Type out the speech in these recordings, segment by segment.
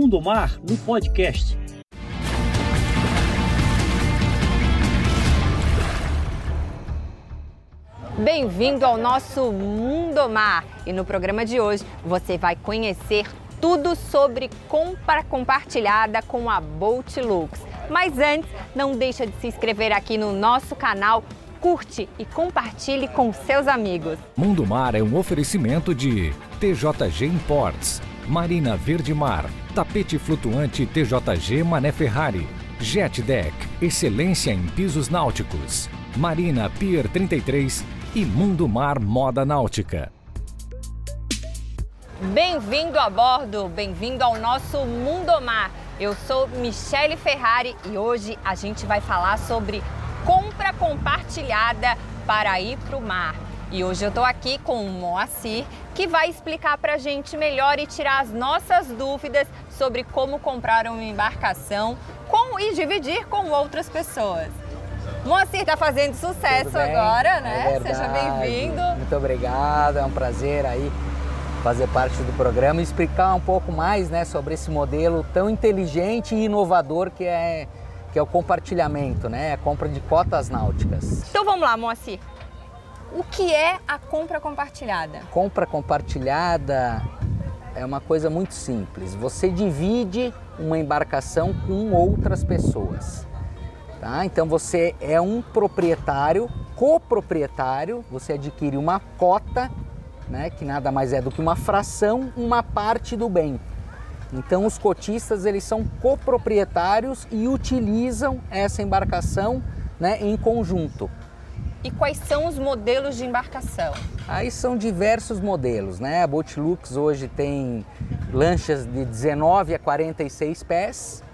Mundo Mar no podcast. Bem-vindo ao nosso Mundo Mar e no programa de hoje você vai conhecer tudo sobre compra compartilhada com a Bolt Lux. Mas antes, não deixa de se inscrever aqui no nosso canal, curte e compartilhe com seus amigos. Mundo Mar é um oferecimento de TJG Imports, Marina Verde Mar, Tapete Flutuante TJG Mané Ferrari, Jet Deck, excelência em pisos náuticos, Marina Pier 33 e Mundo Mar Moda Náutica. Bem-vindo a bordo, bem-vindo ao nosso Mundo Mar. Eu sou Michele Ferrari e hoje a gente vai falar sobre compra compartilhada para ir para o mar. E hoje eu estou aqui com o Moacir, que vai explicar para a gente melhor e tirar as nossas dúvidas sobre como comprar uma embarcação com, e dividir com outras pessoas. Moacir está fazendo sucesso agora, né? É Seja bem-vindo. Muito obrigado, é um prazer aí fazer parte do programa e explicar um pouco mais né, sobre esse modelo tão inteligente e inovador que é, que é o compartilhamento, né? A compra de cotas náuticas. Então vamos lá, Moacir. O que é a compra compartilhada? Compra compartilhada é uma coisa muito simples. Você divide uma embarcação com outras pessoas. Tá? Então você é um proprietário, coproprietário, você adquire uma cota, né, que nada mais é do que uma fração, uma parte do bem. Então os cotistas eles são coproprietários e utilizam essa embarcação né, em conjunto. E quais são os modelos de embarcação? Aí são diversos modelos, né? A Boatlux hoje tem lanchas de 19 a 46 pés,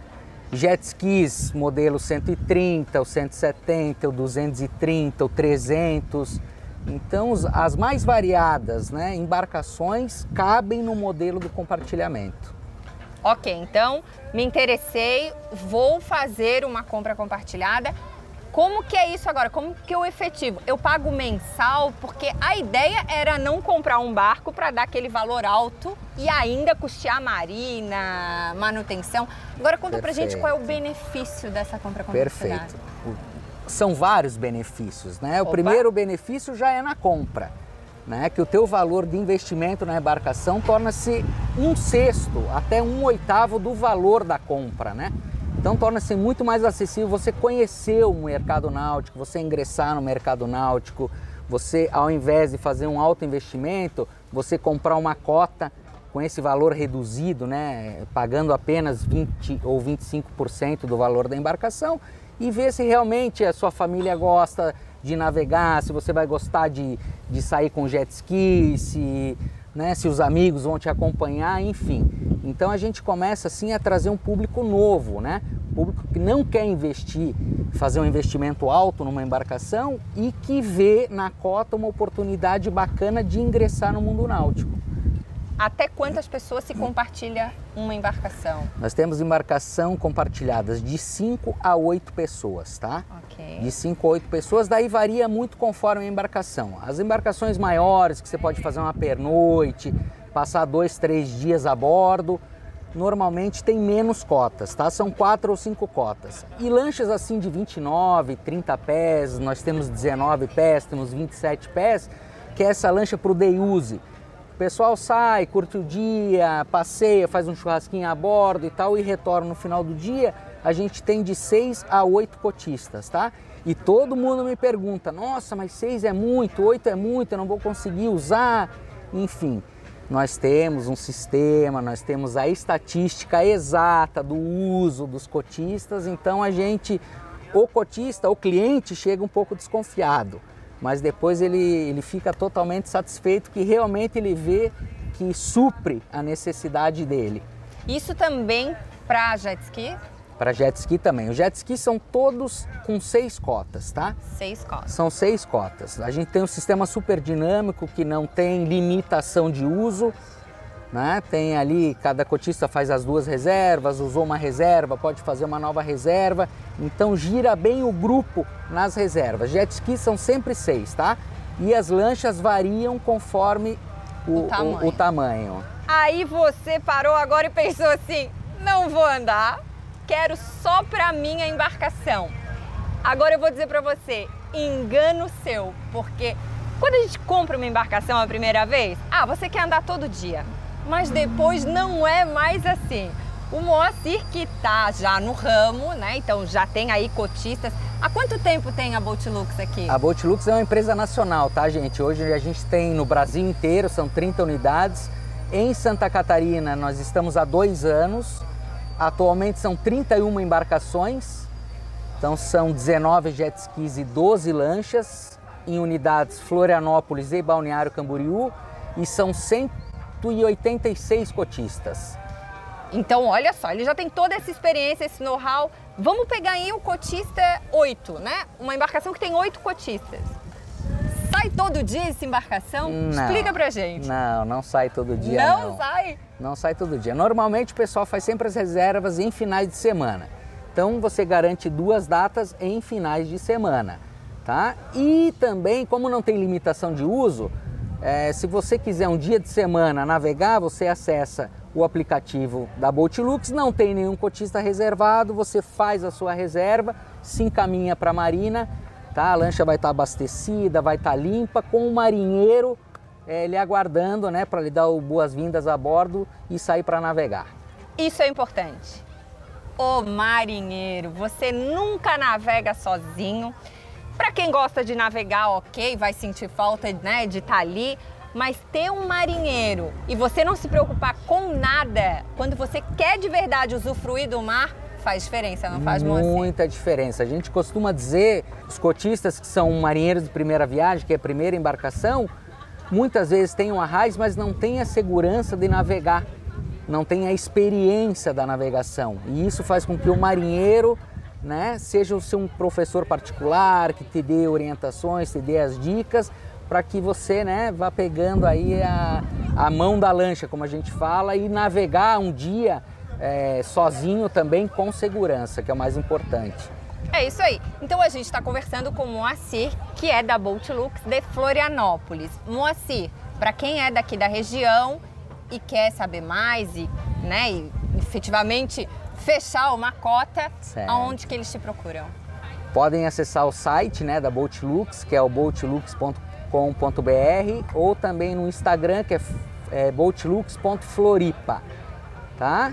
jet skis modelo 130, o 170, o 230, o 300. Então as mais variadas, né, embarcações cabem no modelo do compartilhamento. Ok, então me interessei, vou fazer uma compra compartilhada. Como que é isso agora? Como que eu efetivo? Eu pago mensal porque a ideia era não comprar um barco para dar aquele valor alto e ainda custear marina, manutenção. Agora conta pra gente qual é o benefício dessa compra compartilhada. Perfeito. São vários benefícios, né? Opa. O primeiro benefício já é na compra. Né, que o teu valor de investimento na embarcação torna-se um sexto até um oitavo do valor da compra, né? Então torna-se muito mais acessível você conhecer o mercado náutico, você ingressar no mercado náutico, você ao invés de fazer um alto investimento, você comprar uma cota com esse valor reduzido, né, pagando apenas 20 ou 25% do valor da embarcação e ver se realmente a sua família gosta de navegar, se você vai gostar de, de sair com jet ski, se, né, se os amigos vão te acompanhar, enfim. Então a gente começa assim a trazer um público novo, né? Público que não quer investir, fazer um investimento alto numa embarcação e que vê na cota uma oportunidade bacana de ingressar no mundo náutico. Até quantas pessoas se compartilha uma embarcação? Nós temos embarcação compartilhadas de 5 a 8 pessoas, tá? Ok. De 5 a 8 pessoas, daí varia muito conforme a embarcação. As embarcações maiores, que você pode fazer uma pernoite, passar dois, três dias a bordo, normalmente tem menos cotas, tá? São quatro ou cinco cotas. E lanchas assim de 29, 30 pés, nós temos 19 pés, temos 27 pés, que é essa lancha para o day use o pessoal sai, curte o dia, passeia, faz um churrasquinho a bordo e tal e retorna no final do dia. A gente tem de seis a oito cotistas, tá? E todo mundo me pergunta: nossa, mas seis é muito, oito é muito, eu não vou conseguir usar. Enfim, nós temos um sistema, nós temos a estatística exata do uso dos cotistas, então a gente, o cotista, o cliente chega um pouco desconfiado mas depois ele, ele fica totalmente satisfeito que realmente ele vê que supre a necessidade dele. Isso também para jet ski? Para jet ski também. Os jet ski são todos com seis cotas, tá? Seis cotas. São seis cotas. A gente tem um sistema super dinâmico que não tem limitação de uso. Né? Tem ali, cada cotista faz as duas reservas, usou uma reserva, pode fazer uma nova reserva. Então gira bem o grupo nas reservas. Jet ski são sempre seis, tá? E as lanchas variam conforme o, o, tamanho. o, o tamanho. Aí você parou agora e pensou assim, não vou andar, quero só para minha embarcação. Agora eu vou dizer para você, engano seu, porque quando a gente compra uma embarcação a primeira vez, ah, você quer andar todo dia, mas depois não é mais assim. O Moacir que tá já no ramo, né? Então já tem aí cotistas. Há quanto tempo tem a Boatlux aqui? A Boatlux é uma empresa nacional, tá, gente? Hoje a gente tem no Brasil inteiro, são 30 unidades. Em Santa Catarina nós estamos há dois anos. Atualmente são 31 embarcações. Então são 19 jet skis e 12 lanchas em unidades Florianópolis e Balneário Camboriú e são 186 cotistas. Então, olha só, ele já tem toda essa experiência, esse know-how. Vamos pegar aí o cotista 8, né? Uma embarcação que tem 8 cotistas. Sai todo dia essa embarcação? Não, Explica pra gente. Não, não sai todo dia. Não, não sai? Não sai todo dia. Normalmente o pessoal faz sempre as reservas em finais de semana. Então você garante duas datas em finais de semana, tá? E também, como não tem limitação de uso, é, se você quiser um dia de semana navegar, você acessa o aplicativo da Boatlux, não tem nenhum cotista reservado, você faz a sua reserva, se encaminha para a marina, tá? A lancha vai estar tá abastecida, vai estar tá limpa, com o marinheiro é, ele aguardando, né, para lhe dar boas-vindas a bordo e sair para navegar. Isso é importante. O marinheiro, você nunca navega sozinho. Para quem gosta de navegar, ok, vai sentir falta né, de estar tá ali, mas ter um marinheiro e você não se preocupar com nada, quando você quer de verdade usufruir do mar, faz diferença, não faz, moça? Muita diferença. A gente costuma dizer, os cotistas que são marinheiros de primeira viagem, que é a primeira embarcação, muitas vezes têm um arraiz, mas não têm a segurança de navegar, não têm a experiência da navegação. E isso faz com que o marinheiro né? Seja o seu professor particular que te dê orientações, te dê as dicas para que você, né, vá pegando aí a, a mão da lancha, como a gente fala, e navegar um dia é, sozinho também com segurança, que é o mais importante. É isso aí. Então a gente está conversando com o Moacir, que é da Boatlux de Florianópolis. Moacir, para quem é daqui da região e quer saber mais e, né, e efetivamente fechar uma cota, certo. aonde que eles te procuram? Podem acessar o site né, da Boatlux, que é o boatlux.com.br, ou também no Instagram, que é, é boatlux.floripa, tá?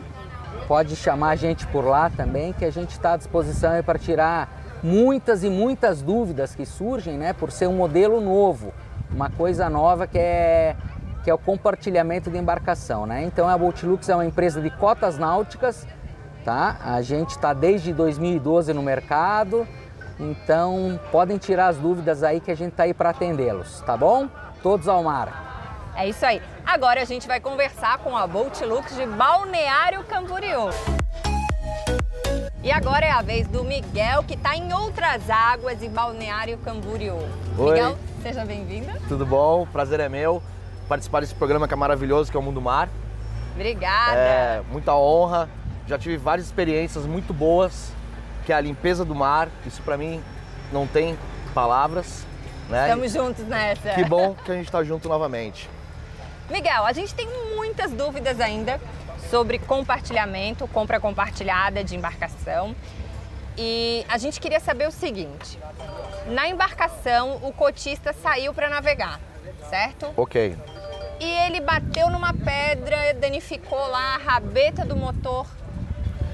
Pode chamar a gente por lá também, que a gente está à disposição para tirar muitas e muitas dúvidas que surgem, né, por ser um modelo novo, uma coisa nova que é que é o compartilhamento de embarcação, né? Então a Boatlux é uma empresa de cotas náuticas tá? A gente está desde 2012 no mercado, então podem tirar as dúvidas aí que a gente está aí para atendê-los, tá bom? Todos ao mar. É isso aí. Agora a gente vai conversar com a Boatlux de Balneário Camboriú. E agora é a vez do Miguel, que está em outras águas em Balneário Camboriú. Oi. Miguel, seja bem-vindo. Tudo bom? Prazer é meu participar desse programa que é maravilhoso, que é o Mundo Mar. Obrigada. É, muita honra já tive várias experiências muito boas, que é a limpeza do mar. Isso para mim não tem palavras. Né? Estamos juntos nessa. Que bom que a gente está junto novamente. Miguel, a gente tem muitas dúvidas ainda sobre compartilhamento, compra compartilhada de embarcação. E a gente queria saber o seguinte: na embarcação, o cotista saiu para navegar, certo? Ok. E ele bateu numa pedra, danificou lá a rabeta do motor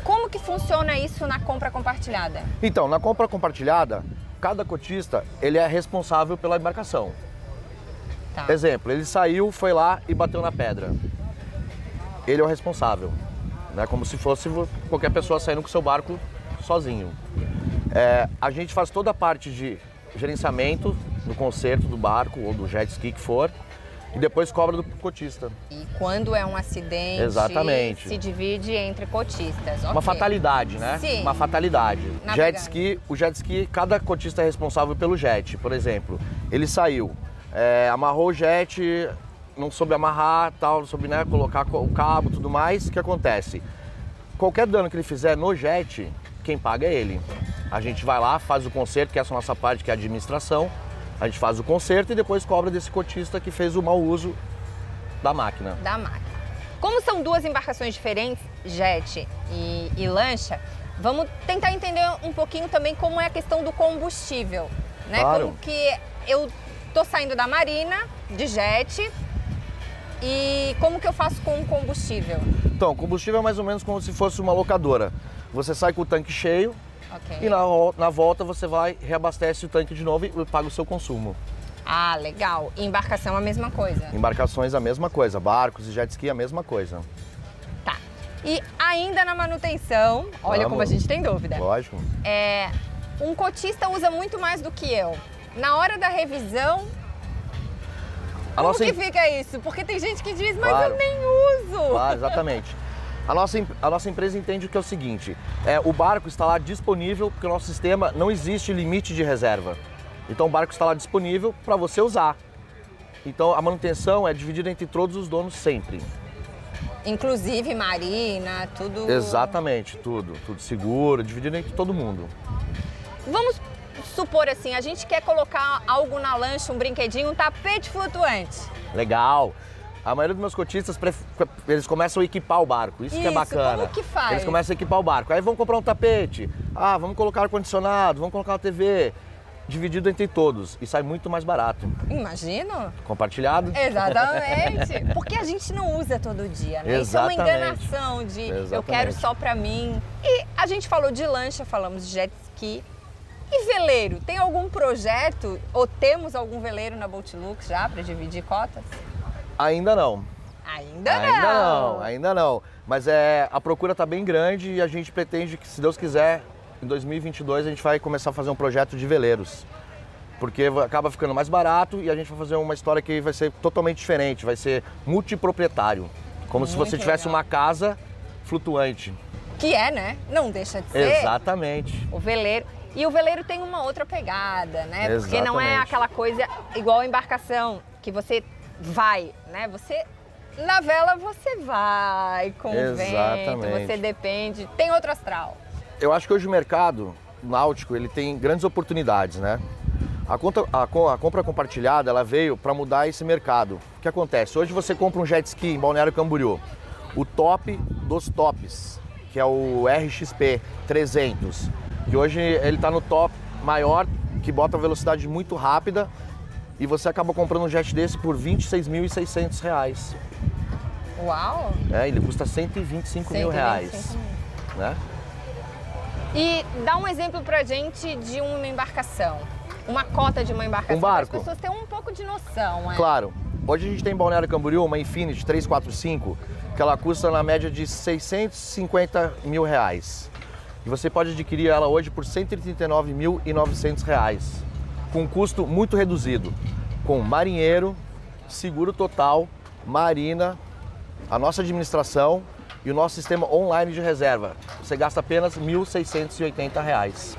como que funciona isso na compra compartilhada? Então, na compra compartilhada, cada cotista ele é responsável pela embarcação. Tá. Exemplo, ele saiu, foi lá e bateu na pedra. Ele é o responsável, né? Como se fosse qualquer pessoa saindo com seu barco sozinho. É, a gente faz toda a parte de gerenciamento do conserto do barco ou do jet ski que for e depois cobra do cotista. E quando é um acidente, Exatamente. se divide entre cotistas. Uma fatalidade, né? Sim. Uma fatalidade. Jet ski, o jet ski, cada cotista é responsável pelo jet. Por exemplo, ele saiu, é, amarrou o jet, não soube amarrar, tal, não soube né, colocar o cabo, tudo mais. O que acontece? Qualquer dano que ele fizer no jet, quem paga é ele. A gente vai lá, faz o conserto, que é essa nossa parte, que é a administração a gente faz o conserto e depois cobra desse cotista que fez o mau uso da máquina. Da máquina. Como são duas embarcações diferentes, jet e, e lancha, vamos tentar entender um pouquinho também como é a questão do combustível, né? Claro. Como que eu tô saindo da marina de jet e como que eu faço com o combustível? Então, combustível é mais ou menos como se fosse uma locadora. Você sai com o tanque cheio Ok. e na, na volta você vai, reabastece o tanque de novo e paga o seu consumo. Ah, legal. E embarcação a mesma coisa. Embarcações a mesma coisa, barcos e jet ski a mesma coisa. Tá. E ainda na manutenção, olha Vamos. como a gente tem dúvida. Lógico. É, um cotista usa muito mais do que eu. Na hora da revisão, A como nossa que fica isso? Porque tem gente que diz, mas Claro. eu nem uso. Claro, exatamente. A nossa, a nossa empresa entende o que é o seguinte: é, o barco está lá disponível porque o nosso sistema não existe limite de reserva. Então o barco está lá disponível para você usar. Então a manutenção é dividida entre todos os donos sempre. Inclusive marina, tudo. Exatamente, tudo. Tudo seguro, dividido entre todo mundo. Vamos supor assim, a gente quer colocar algo na lancha, um brinquedinho, um tapete flutuante. Legal. A maioria dos meus cotistas, eles começam a equipar o barco. Isso, que é Isso, bacana. como que faz? Eles começam a equipar o barco. Aí vão comprar um tapete. Ah, vamos colocar ar-condicionado, vamos colocar uma TV. Dividido entre todos. E sai muito mais barato. Imagino. Compartilhado. Exatamente. Porque a gente não usa todo dia, né? Isso é uma Exatamente. enganação de eu Exatamente. quero só pra mim. E a gente falou de lancha, falamos de jet ski. E veleiro? Tem algum projeto ou temos algum veleiro na Boatlux já pra dividir cotas? Ainda não. Ainda, ainda não. não, ainda não. Mas é, a procura está bem grande e a gente pretende que, se Deus quiser, em 2022 a gente vai começar a fazer um projeto de veleiros. Porque acaba ficando mais barato e a gente vai fazer uma história que vai ser totalmente diferente, vai ser multiproprietário. Como se Muito você tivesse legal. uma casa flutuante. Que é, né? Não deixa de ser. Exatamente. O veleiro. E o veleiro tem uma outra pegada, né? Porque não é Exatamente. aquela coisa igual a embarcação, que você vai, né? Você. Na vela você vai com o vento, Exatamente. você depende. Tem outro astral. Eu acho que hoje o mercado náutico ele tem grandes oportunidades, né? A, conta- a a compra compartilhada ela veio para mudar esse mercado. O que acontece? Hoje você compra um jet ski em Balneário Camboriú, o top dos tops, que é o RXP 300, que hoje ele está no top maior, que bota velocidade muito rápida, e você acaba comprando um jet desse por 26.600 reais. Uau! Né? Ele custa 125 mil 125 reais. mil. Né? E dá um exemplo pra gente de uma embarcação. Uma cota de uma embarcação. Um barco. Para as pessoas terem um pouco de noção, é. Claro. Hoje a gente tem em Balneário Camboriú uma Infinity 345, que ela custa na média de 650 mil reais. E você pode adquirir ela hoje por 139.900 reais, com um custo muito reduzido, com marinheiro, seguro total, marina, a nossa administração e o nosso sistema online de reserva. Você gasta apenas 1.680 reais.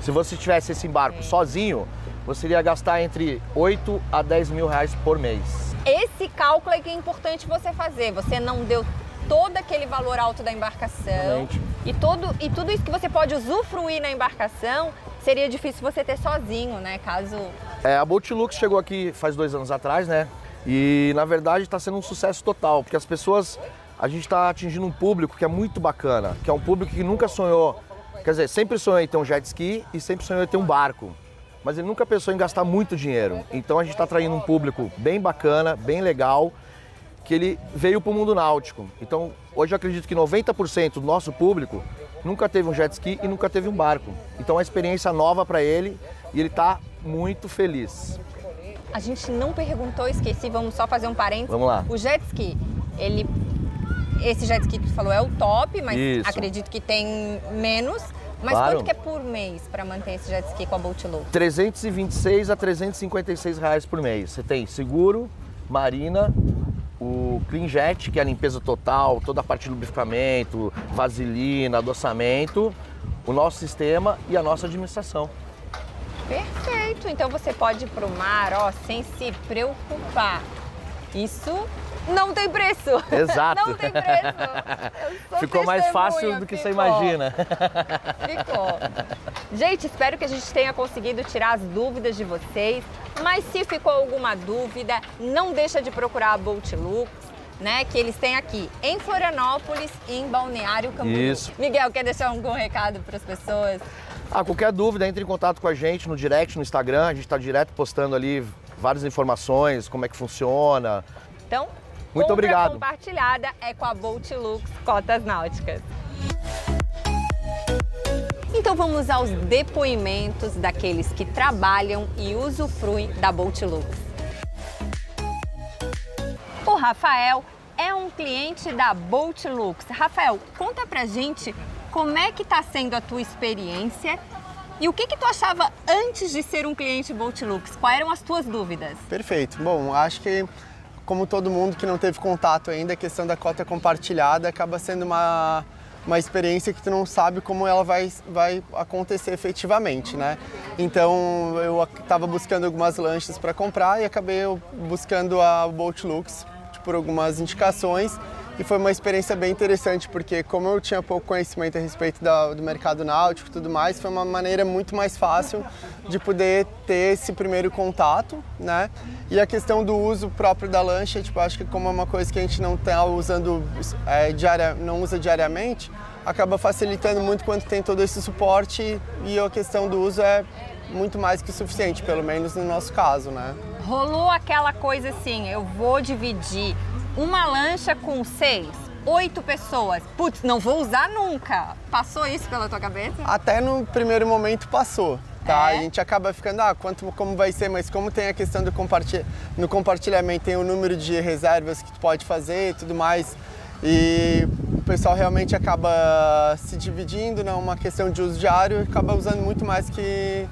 Se você tivesse esse embarco sozinho, você iria gastar entre 8 a 10 mil reais por mês. Esse cálculo é que é importante você fazer. Você não deu todo aquele valor alto da embarcação. E, todo, e tudo isso que você pode usufruir na embarcação seria difícil você ter sozinho, né? Caso. É, a Boatlux chegou aqui faz dois anos atrás, né? E na verdade está sendo um sucesso total, porque as pessoas, a gente está atingindo um público que é muito bacana, que é um público que nunca sonhou, quer dizer, sempre sonhou em ter um jet ski e sempre sonhou em ter um barco, mas ele nunca pensou em gastar muito dinheiro. Então a gente está atraindo um público bem bacana, bem legal, que ele veio para o mundo náutico. Então hoje eu acredito que 90% do nosso público nunca teve um jet ski e nunca teve um barco. Então é uma experiência nova para ele e ele está muito feliz. A gente não perguntou, esqueci, vamos só fazer um parênteses. Vamos lá. O jet ski, ele. Esse jet ski que tu falou é o top, mas Isso. acredito que tem menos. Mas Claro. quanto que é por mês para manter esse jet ski com a Boatlux? 326 a 356 reais por mês. Você tem seguro, marina, o Clean Jet, que é a limpeza total, toda a parte de lubrificamento, vaselina, adoçamento, o nosso sistema e a nossa administração. Perfeito. Então você pode ir pro mar, ó, sem se preocupar. Isso não tem preço. Exato. não tem preço. Ficou mais fácil do que você ficou. imagina. Ficou. Gente, espero que a gente tenha conseguido tirar as dúvidas de vocês. Mas se ficou alguma dúvida, não deixa de procurar a Boatlux. né, que eles têm aqui em Florianópolis e em Balneário Camboriú. Isso. Miguel, quer deixar algum recado para as pessoas? Ah, qualquer dúvida, entre em contato com a gente no direct, no Instagram. A gente está direto postando ali várias informações, como é que funciona. Então, Muito compra obrigado. compartilhada é com a Bolt Lux Cotas Náuticas. Então vamos aos depoimentos daqueles que trabalham e usufruem da Bolt Lux. O Rafael é um cliente da Bolt Lux. Rafael, conta pra gente como é que tá sendo a tua experiência e o que que tu achava antes de ser um cliente Bolt Lux? Quais eram as tuas dúvidas? Perfeito. Bom, acho que como todo mundo que não teve contato ainda, a questão da cota compartilhada acaba sendo uma, uma experiência que tu não sabe como ela vai, vai acontecer efetivamente, né? Então eu estava buscando algumas lanchas para comprar e acabei buscando a Boat Lux por algumas indicações e foi uma experiência bem interessante porque como eu tinha pouco conhecimento a respeito da, do mercado náutico e tudo mais, foi uma maneira muito mais fácil de poder ter esse primeiro contato, né? E a questão do uso próprio da lancha, tipo, acho que como é uma coisa que a gente não está usando é, diária, não usa diariamente, acaba facilitando muito quando tem todo esse suporte e a questão do uso é muito mais que suficiente, pelo menos no nosso caso, né? Rolou aquela coisa assim, eu vou dividir uma lancha com seis, oito pessoas. Putz, não vou usar nunca. Passou isso pela tua cabeça? Até no primeiro momento passou. Tá? É? A gente acaba ficando, ah, quanto, como vai ser, mas como tem a questão do compartilha, no compartilhamento, tem o número de reservas que tu pode fazer e tudo mais, e o pessoal realmente acaba se dividindo, não é uma questão de uso diário, acaba usando muito mais que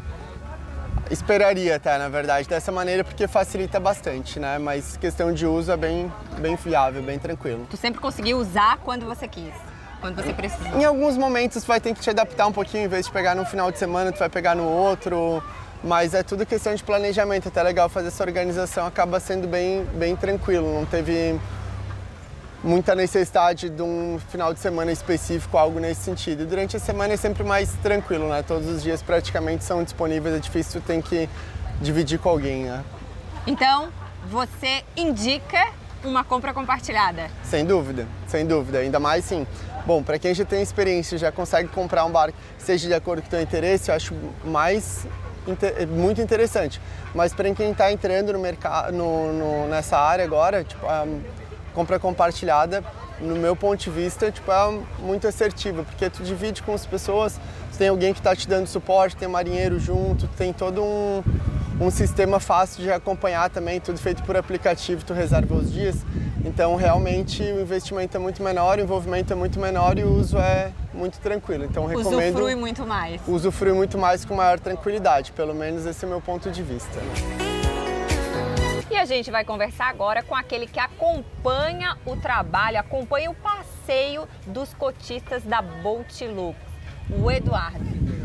esperaria até, na verdade, dessa maneira, porque facilita bastante, né? Mas questão de uso é bem, bem viável, bem tranquilo. Tu sempre conseguiu usar quando você quis, quando você precisou. Em alguns momentos vai ter que te adaptar um pouquinho, em vez de pegar num final de semana, tu vai pegar no outro, mas é tudo questão de planejamento, até legal fazer essa organização, acaba sendo bem, bem tranquilo, não teve muita necessidade de um final de semana específico, algo nesse sentido. E durante a semana é sempre mais tranquilo, né? Todos os dias praticamente são disponíveis, é difícil, tem que dividir com alguém, né? Então, você indica uma compra compartilhada? Sem dúvida, sem dúvida. Ainda mais sim. Bom, para quem já tem experiência, já consegue comprar um barco, seja de acordo com o teu interesse, eu acho mais muito interessante. Mas para quem está entrando no mercado, no, no, nessa área agora, tipo, compra compartilhada, no meu ponto de vista, tipo, é muito assertiva, porque tu divide com as pessoas, tu tem alguém que está te dando suporte, tem um marinheiro junto, tem todo um, um sistema fácil de acompanhar também, tudo feito por aplicativo, tu reserva os dias. Então, realmente, o investimento é muito menor, o envolvimento é muito menor e o uso é muito tranquilo. Então, recomendo... Usufrui muito mais. Usufrui muito mais com maior tranquilidade, pelo menos esse é o meu ponto de vista. E a gente vai conversar agora com aquele que acompanha o trabalho, acompanha o passeio dos cotistas da Bolt Lux, o Eduardo.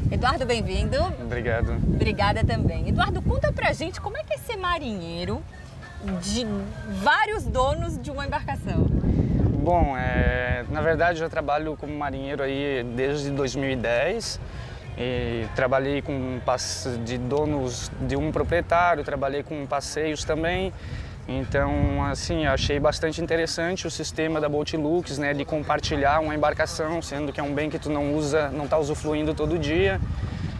Eduardo, bem-vindo. Obrigado. Obrigada também. Eduardo, conta pra gente como é que é ser marinheiro de vários donos de uma embarcação. Bom, é, na verdade eu trabalho como marinheiro aí desde 2010 e trabalhei com de donos de um proprietário, trabalhei com passeios também. Então, assim, achei bastante interessante o sistema da Boatlux, né, de compartilhar uma embarcação, sendo que é um bem que tu não usa, não está usufruindo todo dia.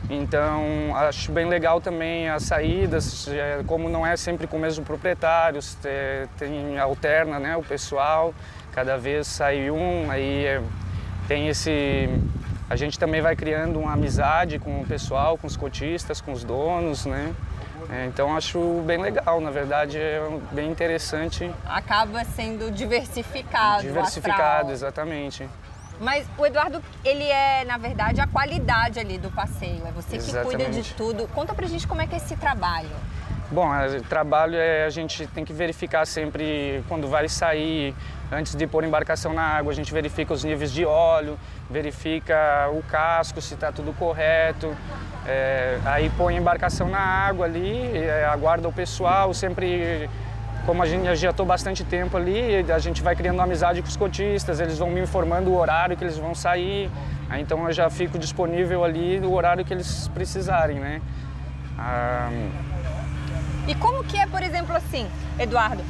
Então, acho bem legal também as saídas, como não é sempre com o mesmo proprietário, tem alterna, né, o pessoal, cada vez sai um, aí é, tem esse a gente também vai criando uma amizade com o pessoal, com os cotistas, com os donos, né? É, então acho bem legal, na verdade é bem interessante. Acaba sendo diversificado. Diversificado, exatamente. Mas o Eduardo, ele é, na verdade, a qualidade ali do passeio. É você que Exatamente. cuida de tudo. Conta pra gente como é que é esse trabalho. Bom, o trabalho é a gente tem que verificar sempre quando vai sair, antes de pôr embarcação na água, a gente verifica os níveis de óleo, verifica o casco, se está tudo correto. É, aí põe a embarcação na água ali, é, aguarda o pessoal, sempre como a gente já estou bastante tempo ali, a gente vai criando amizade com os cotistas, eles vão me informando o horário que eles vão sair, aí, então eu já fico disponível ali no horário que eles precisarem, né? Ah, E como que é, por exemplo, assim, Eduardo,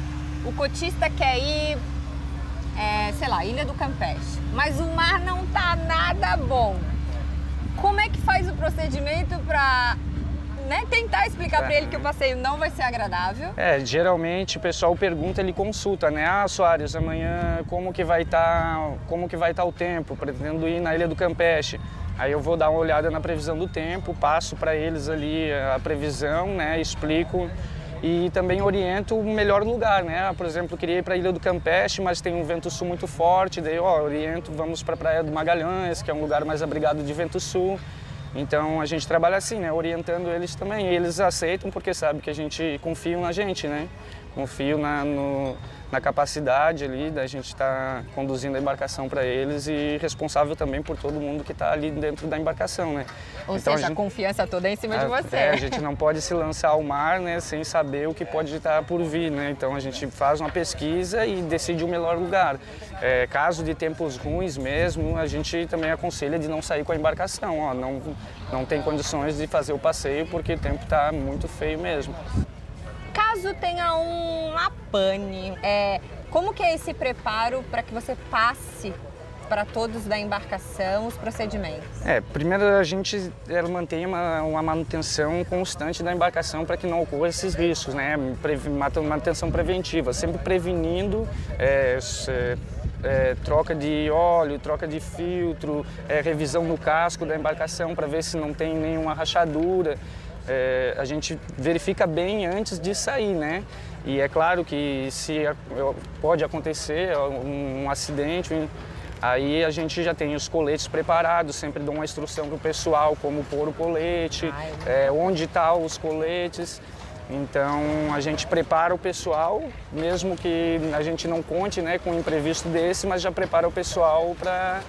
o cotista quer ir é, sei lá, Ilha do Campeche, mas o mar não tá nada bom. Como é que faz o procedimento para né, tentar explicar para ele que o passeio não vai ser agradável? É, geralmente o pessoal pergunta, ele consulta, né? Ah, Soares, amanhã como que vai estar, tá, como que vai estar tá o tempo? Pretendo ir na Ilha do Campeche. Aí eu vou dar uma olhada na previsão do tempo, passo para eles ali a previsão, né? Explico e também oriento o melhor lugar, né? Por exemplo, queria ir para a Ilha do Campeche, mas tem um vento sul muito forte, daí ó, oriento, vamos para a Praia do Magalhães, que é um lugar mais abrigado de vento sul. Então a gente trabalha assim, né? Orientando eles também. E eles aceitam porque sabem que a gente confia na gente, né? Confio na, no, na capacidade ali da gente estar tá conduzindo a embarcação para eles e responsável também por todo mundo que está ali dentro da embarcação, né? Ou então, seja, a, gente, a, confiança toda é em cima a, de você. É, a gente não pode se lançar ao mar, né, sem saber o que pode estar por vir, né? Então a gente faz uma pesquisa e decide o melhor lugar. É, caso de tempos ruins mesmo, a gente também aconselha de não sair com a embarcação, ó, não não tem condições de fazer o passeio porque o tempo está muito feio mesmo. Caso tenha uma pane, é, como que é esse preparo para que você passe para todos da embarcação os procedimentos? É, primeiro a gente mantém uma, uma manutenção constante da embarcação para que não ocorra esses riscos, né? Manutenção preventiva, sempre prevenindo é, é, troca de óleo, troca de filtro, é, revisão no casco da embarcação para ver se não tem nenhuma rachadura é, a gente verifica bem antes de sair, né? E é claro que se pode acontecer um, um acidente, aí a gente já tem os coletes preparados, sempre dou uma instrução para o pessoal como pôr o colete, é, onde estão tá os coletes. Então a gente prepara o pessoal, mesmo que a gente não conte né, com um imprevisto desse, mas já prepara o pessoal para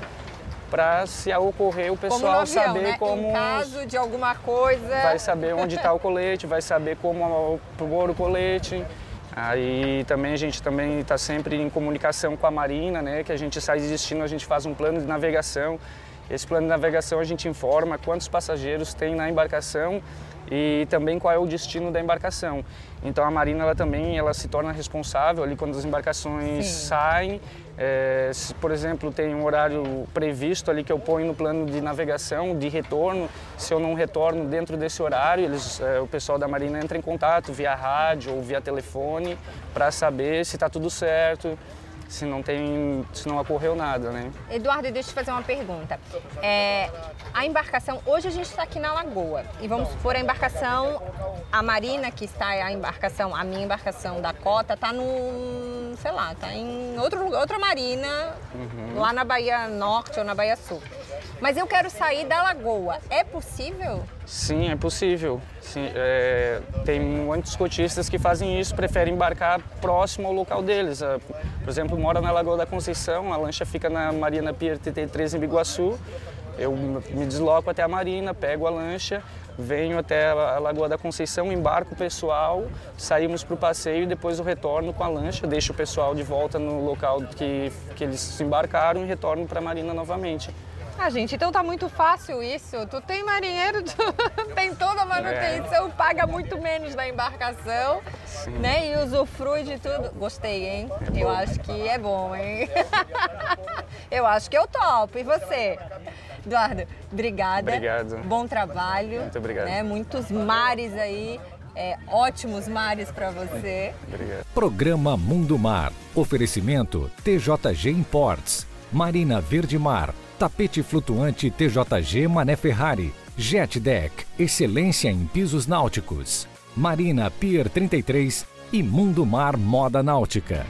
para se ocorrer o pessoal como avião, saber né? como em caso de alguma coisa vai saber onde está o colete vai saber como pôr o colete aí também a gente também está sempre em comunicação com a marina né que a gente sai de destino a gente faz um plano de navegação esse plano de navegação a gente informa quantos passageiros tem na embarcação e também qual é o destino da embarcação. Então a Marina ela também ela se torna responsável ali quando as embarcações Sim. saem. É, se, por exemplo, tem um horário previsto ali que eu ponho no plano de navegação, de retorno, se eu não retorno dentro desse horário, eles, é, o pessoal da Marina entra em contato via rádio ou via telefone para saber se está tudo certo, se não tem, se não ocorreu nada, né? Eduardo, deixa eu te fazer uma pergunta. É, a embarcação, hoje a gente está aqui na Lagoa e vamos supor a embarcação, a Marina que está a embarcação, a minha embarcação da cota está no, sei lá, está em outro outra marina, uhum. lá na Bahia Norte ou na Bahia Sul. Mas eu quero sair da Lagoa. É possível? Sim, é possível. Sim, é, tem muitos cotistas que fazem isso, preferem embarcar próximo ao local deles. É, por exemplo, mora na Lagoa da Conceição, a lancha fica na Marina Pier TT3 em Biguaçu. Eu me desloco até a marina, pego a lancha, venho até a Lagoa da Conceição, embarco o pessoal, saímos para o passeio e depois eu retorno com a lancha, deixo o pessoal de volta no local que, que eles embarcaram e retorno para a marina novamente. Ah, gente, então tá muito fácil isso. Tu tem marinheiro, tu tem toda a manutenção, é. paga muito menos na embarcação, Sim. né? E usufrui de tudo. Gostei, hein? É eu acho que é bom, hein? eu acho que eu topo. E você? Eduardo, obrigada. Obrigado. Bom trabalho. Muito obrigado. Né? Muitos mares aí. É, ótimos mares para você. Obrigado. Programa Mundo Mar. Oferecimento TJG Imports. Marina Verde Mar. Tapete flutuante TJG Mané Ferrari. Jet Deck, excelência em pisos náuticos. Marina Pier 33 e Mundo Mar Moda Náutica.